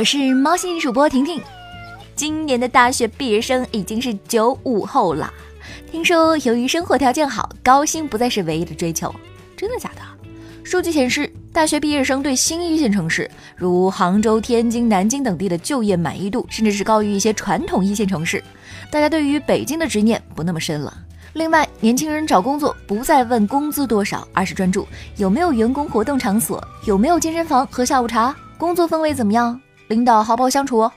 我是猫星主播婷婷。今年的大学毕业生已经是九五后了。听说由于生活条件好，高薪不再是唯一的追求，真的假的？数据显示，大学毕业生对新一线城市如杭州、天津、南京等地的就业满意度，甚至是高于一些传统一线城市。大家对于北京的执念不那么深了。另外，年轻人找工作不再问工资多少，而是专注有没有员工活动场所，有没有健身房和下午茶，工作氛围怎么样，领导好不好相处？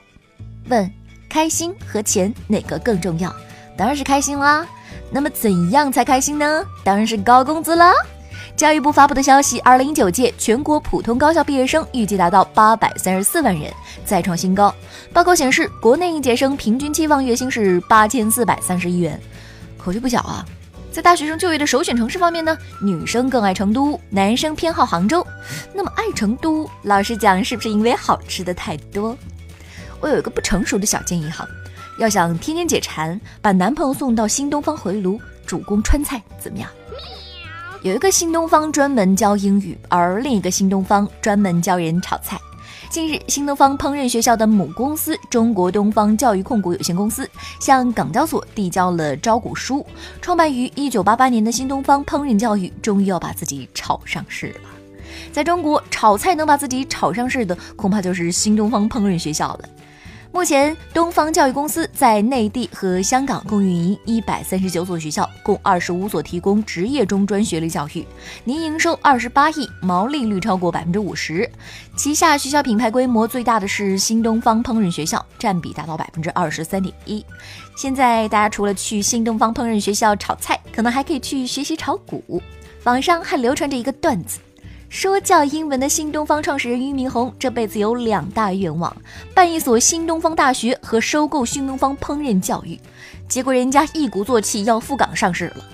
问开心和钱哪个更重要？当然是开心啦。那么怎样才开心呢？当然是高工资啦。教育部发布的消息，二零一九届全国普通高校毕业生预计达到八百三十四万人，再创新高。报告显示，国内应届生平均期望月薪是八千四百三十一元。口气不小啊！在大学生就业的首选城市方面呢，女生更爱成都，男生偏好杭州。那么爱成都，老实讲，是不是因为好吃的太多？我有一个不成熟的小建议哈，要想天天解馋，把男朋友送到新东方回炉，主攻川菜，怎么样？有一个新东方专门教英语，而另一个新东方专门教人炒菜。近日，新东方烹饪学校的母公司中国东方教育控股有限公司向港交所递交了招股书。创办于一九八八年的新东方烹饪教育终于要把自己炒上市了。在中国，炒菜能把自己炒上市的，恐怕就是新东方烹饪学校了。目前，东方教育公司在内地和香港共运营一百三十九所学校，共二十五所提供职业中专学历教育，年营收二十八亿，毛利率超过百分之五十。旗下学校品牌规模最大的是新东方烹饪学校，占比达到百分之二十三点一。现在大家除了去新东方烹饪学校炒菜，可能还可以去学习炒股。网上还流传着一个段子。说教英文的新东方创始人俞敏洪这辈子有两大愿望：办一所新东方大学和收购新东方烹饪教育。结果人家一鼓作气要赴港上市了。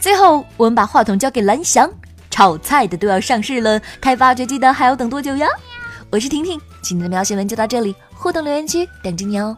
最后，我们把话筒交给蓝翔，炒菜的都要上市了，开发掘机的还要等多久呀？我是婷婷，今天的喵新闻就到这里，互动留言区等着你哦。